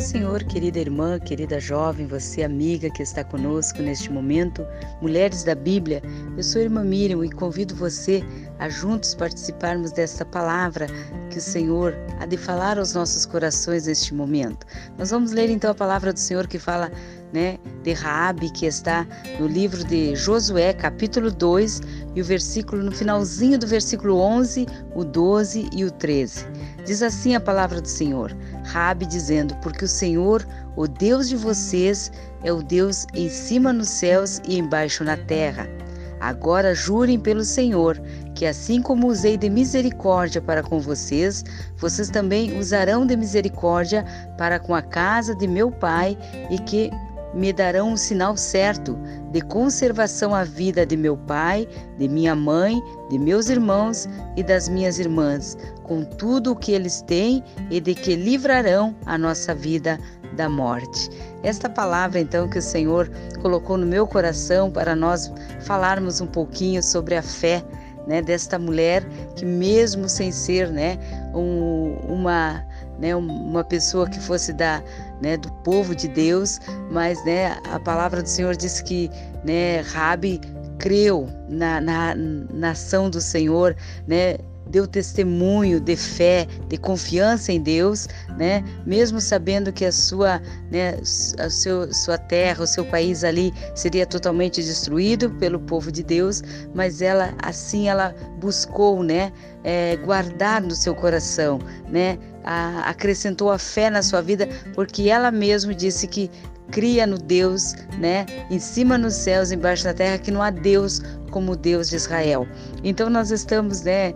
paz, Senhor, querida irmã, querida jovem, você amiga que está conosco neste momento, Mulheres da Bíblia. Eu sou a irmã Miriam e convido você a juntos participarmos desta palavra que o Senhor há de falar aos nossos corações neste momento. Nós vamos ler então a palavra do Senhor que fala né, de Raabe, que está no livro de Josué, capítulo 2, e o versículo no finalzinho do versículo 11, o 12 e o 13. Diz assim a palavra do Senhor: Raabe dizendo: Porque o Senhor, o Deus de vocês, é o Deus em cima nos céus e embaixo na terra. Agora jurem pelo Senhor, que assim como usei de misericórdia para com vocês, vocês também usarão de misericórdia para com a casa de meu pai e que me darão um sinal certo de conservação à vida de meu pai, de minha mãe, de meus irmãos e das minhas irmãs, com tudo o que eles têm e de que livrarão a nossa vida da morte. Esta palavra, então, que o Senhor colocou no meu coração para nós falarmos um pouquinho sobre a fé. Né, desta mulher que mesmo sem ser né, um, uma né, uma pessoa que fosse da, né, do povo de Deus, mas né, a palavra do Senhor diz que né, Rabi creu na, na, na ação do Senhor, né, deu testemunho de fé, de confiança em Deus, né? Mesmo sabendo que a sua, né, a seu, sua terra, o seu país ali seria totalmente destruído pelo povo de Deus, mas ela assim ela buscou, né, é, guardar no seu coração, né? A, acrescentou a fé na sua vida, porque ela mesma disse que cria no Deus, né, em cima nos céus, embaixo da terra, que não há Deus como Deus de Israel. Então nós estamos, né,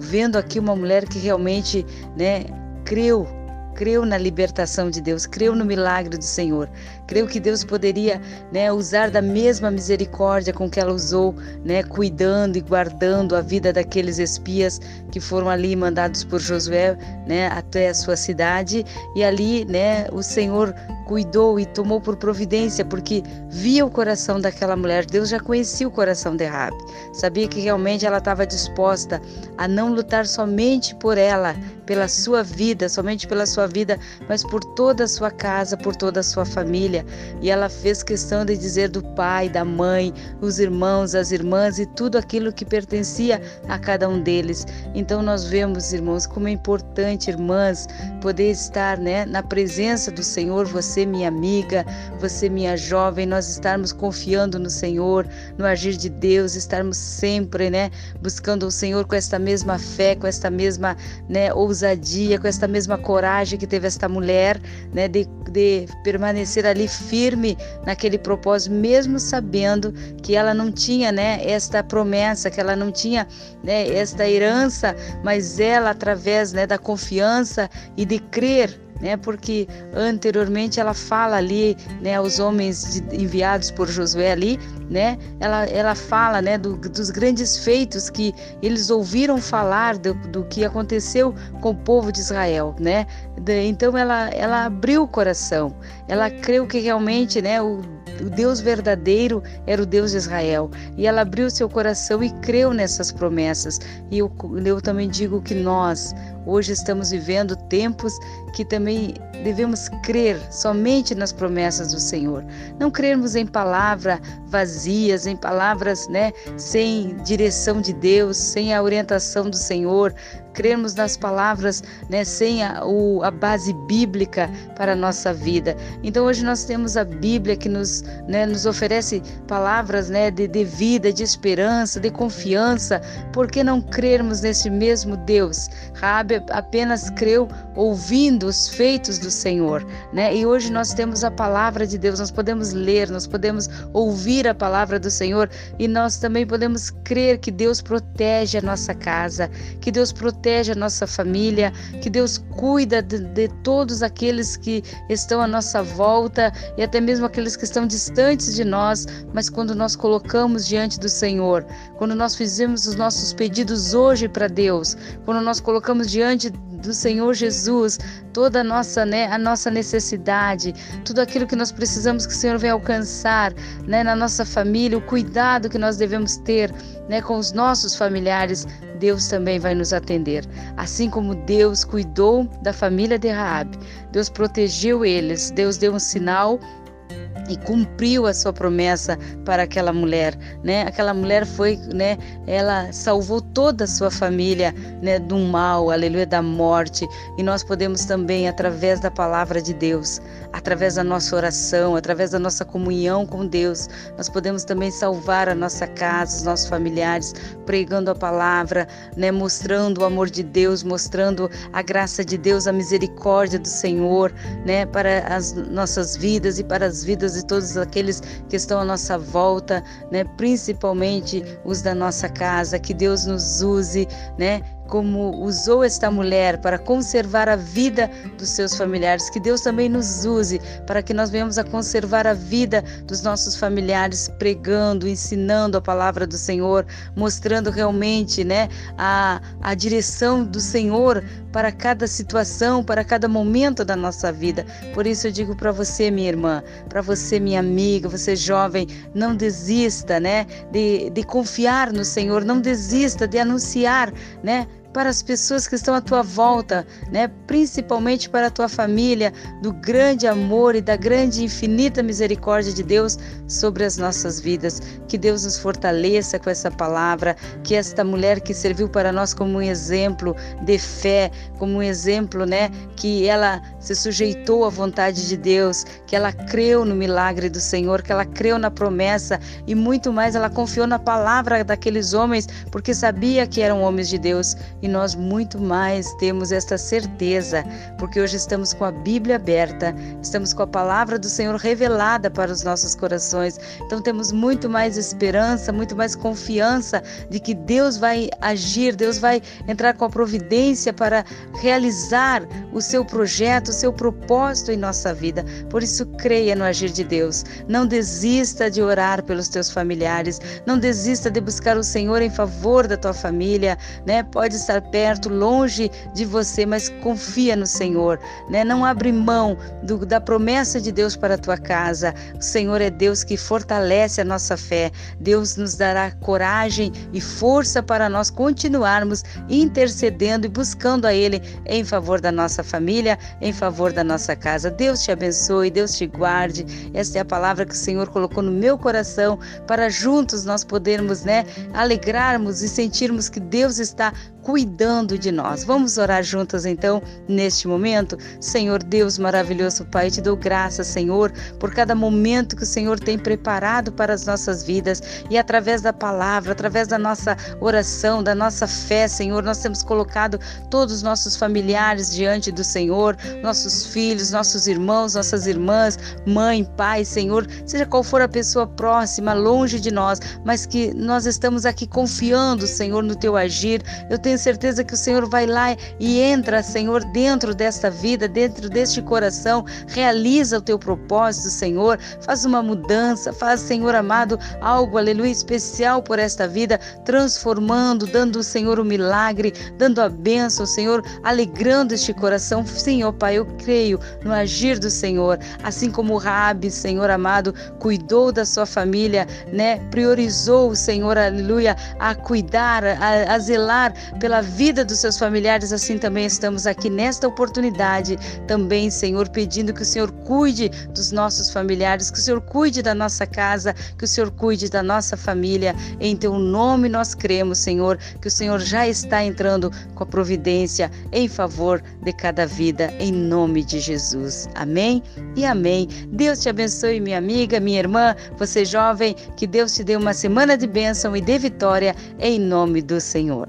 vendo aqui uma mulher que realmente, né, creu creu na libertação de Deus, creu no milagre do Senhor, creu que Deus poderia né, usar da mesma misericórdia com que ela usou, né, cuidando e guardando a vida daqueles espias que foram ali mandados por Josué né, até a sua cidade. E ali né, o Senhor cuidou e tomou por providência, porque via o coração daquela mulher. Deus já conhecia o coração de Rabi, sabia que realmente ela estava disposta a não lutar somente por ela, pela sua vida, somente pela sua vida, mas por toda a sua casa, por toda a sua família. E ela fez questão de dizer do pai, da mãe, os irmãos, as irmãs e tudo aquilo que pertencia a cada um deles. Então nós vemos, irmãos, como é importante, irmãs, poder estar, né, na presença do Senhor, você minha amiga, você minha jovem, nós estarmos confiando no Senhor, no agir de Deus, estarmos sempre, né, buscando o Senhor com esta mesma fé, com esta mesma, né, ousadia, com esta mesma coragem que teve esta mulher, né, de, de permanecer ali firme naquele propósito, mesmo sabendo que ela não tinha, né, esta promessa, que ela não tinha, né, esta herança, mas ela através, né, da confiança e de crer né? Porque anteriormente ela fala ali, né, aos homens enviados por Josué ali, né? Ela, ela fala, né, do, dos grandes feitos que eles ouviram falar do, do que aconteceu com o povo de Israel, né? De, então ela, ela abriu o coração, ela creu que realmente, né, o o Deus verdadeiro era o Deus de Israel. E ela abriu seu coração e creu nessas promessas. E eu, eu também digo que nós, hoje, estamos vivendo tempos que também devemos crer somente nas promessas do Senhor. Não crermos em palavras vazias, em palavras né, sem direção de Deus, sem a orientação do Senhor, crermos nas palavras né, sem a, o, a base bíblica para a nossa vida. Então hoje nós temos a Bíblia que nos, né, nos oferece palavras né, de, de vida, de esperança, de confiança. Por que não crermos nesse mesmo Deus? Rabi apenas creu ouvindo os feitos do Senhor. Né? E hoje nós temos a palavra de Deus, nós podemos ler, nós podemos ouvir a palavra do Senhor e nós também podemos crer que Deus protege a nossa casa, que Deus protege protege a nossa família, que Deus cuida de, de todos aqueles que estão à nossa volta e até mesmo aqueles que estão distantes de nós, mas quando nós colocamos diante do Senhor, quando nós fizemos os nossos pedidos hoje para Deus, quando nós colocamos diante do Senhor Jesus, toda a nossa, né, a nossa necessidade, tudo aquilo que nós precisamos que o Senhor venha alcançar, né, na nossa família, o cuidado que nós devemos ter né, com os nossos familiares, Deus também vai nos atender. Assim como Deus cuidou da família de Raabe, Deus protegeu eles, Deus deu um sinal e cumpriu a sua promessa para aquela mulher, né? Aquela mulher foi, né? Ela salvou toda a sua família, né? Do mal, aleluia, da morte. E nós podemos também, através da palavra de Deus, através da nossa oração, através da nossa comunhão com Deus, nós podemos também salvar a nossa casa, os nossos familiares, pregando a palavra, né? Mostrando o amor de Deus, mostrando a graça de Deus, a misericórdia do Senhor, né? Para as nossas vidas e para as vidas de todos aqueles que estão à nossa volta, né? principalmente os da nossa casa, que Deus nos use, né? Como usou esta mulher para conservar a vida dos seus familiares, que Deus também nos use para que nós venhamos a conservar a vida dos nossos familiares, pregando, ensinando a palavra do Senhor, mostrando realmente, né, a, a direção do Senhor para cada situação, para cada momento da nossa vida. Por isso eu digo para você, minha irmã, para você, minha amiga, você jovem, não desista, né, de, de confiar no Senhor, não desista de anunciar, né, para as pessoas que estão à tua volta, né? principalmente para a tua família, do grande amor e da grande e infinita misericórdia de Deus sobre as nossas vidas. Que Deus nos fortaleça com essa palavra, que esta mulher que serviu para nós como um exemplo de fé, como um exemplo, né, que ela se sujeitou à vontade de Deus, que ela creu no milagre do Senhor, que ela creu na promessa e muito mais ela confiou na palavra daqueles homens, porque sabia que eram homens de Deus e nós muito mais temos esta certeza, porque hoje estamos com a Bíblia aberta, estamos com a palavra do Senhor revelada para os nossos corações. Então temos muito mais esperança, muito mais confiança de que Deus vai agir, Deus vai entrar com a providência para realizar o seu projeto, seu propósito em nossa vida. Por isso creia no agir de Deus. Não desista de orar pelos teus familiares, não desista de buscar o Senhor em favor da tua família, né? Pode estar perto, longe de você, mas confia no Senhor, né? Não abre mão do, da promessa de Deus para a tua casa. O Senhor é Deus que fortalece a nossa fé. Deus nos dará coragem e força para nós continuarmos intercedendo e buscando a Ele em favor da nossa família, em favor da nossa casa. Deus te abençoe, Deus te guarde. Esta é a palavra que o Senhor colocou no meu coração para juntos nós podermos, né, alegrarmos e sentirmos que Deus está cuidando de nós. Vamos orar juntos então neste momento? Senhor Deus maravilhoso Pai, te dou graças, Senhor, por cada momento que o Senhor tem preparado para as nossas vidas e através da palavra, através da nossa oração, da nossa fé, Senhor, nós temos colocado todos os nossos familiares diante do Senhor, nossos filhos, nossos irmãos, nossas irmãs, mãe, pai, Senhor, seja qual for a pessoa próxima, longe de nós, mas que nós estamos aqui confiando, Senhor, no teu agir. Eu tenho certeza que o Senhor vai lá e entra, Senhor, dentro desta vida, dentro deste coração, realiza o teu propósito, Senhor, faz uma mudança, faz, Senhor amado, algo, aleluia, especial por esta vida, transformando, dando, Senhor, o milagre, dando a bênção, Senhor, alegrando este coração. Sim, ó Pai, eu creio no agir do Senhor, assim como o Rabi, Senhor amado, cuidou da sua família, né? Priorizou, Senhor, aleluia, a cuidar, a, a zelar pela vida dos seus familiares, assim também estamos aqui nesta oportunidade, também, Senhor, pedindo que o Senhor cuide dos nossos familiares, que o Senhor cuide da nossa casa, que o Senhor cuide da nossa família. Em teu nome nós cremos, Senhor, que o Senhor já está entrando com a providência em favor de cada vida, em nome de Jesus. Amém e amém. Deus te abençoe, minha amiga, minha irmã, você jovem, que Deus te dê uma semana de bênção e de vitória, em nome do Senhor.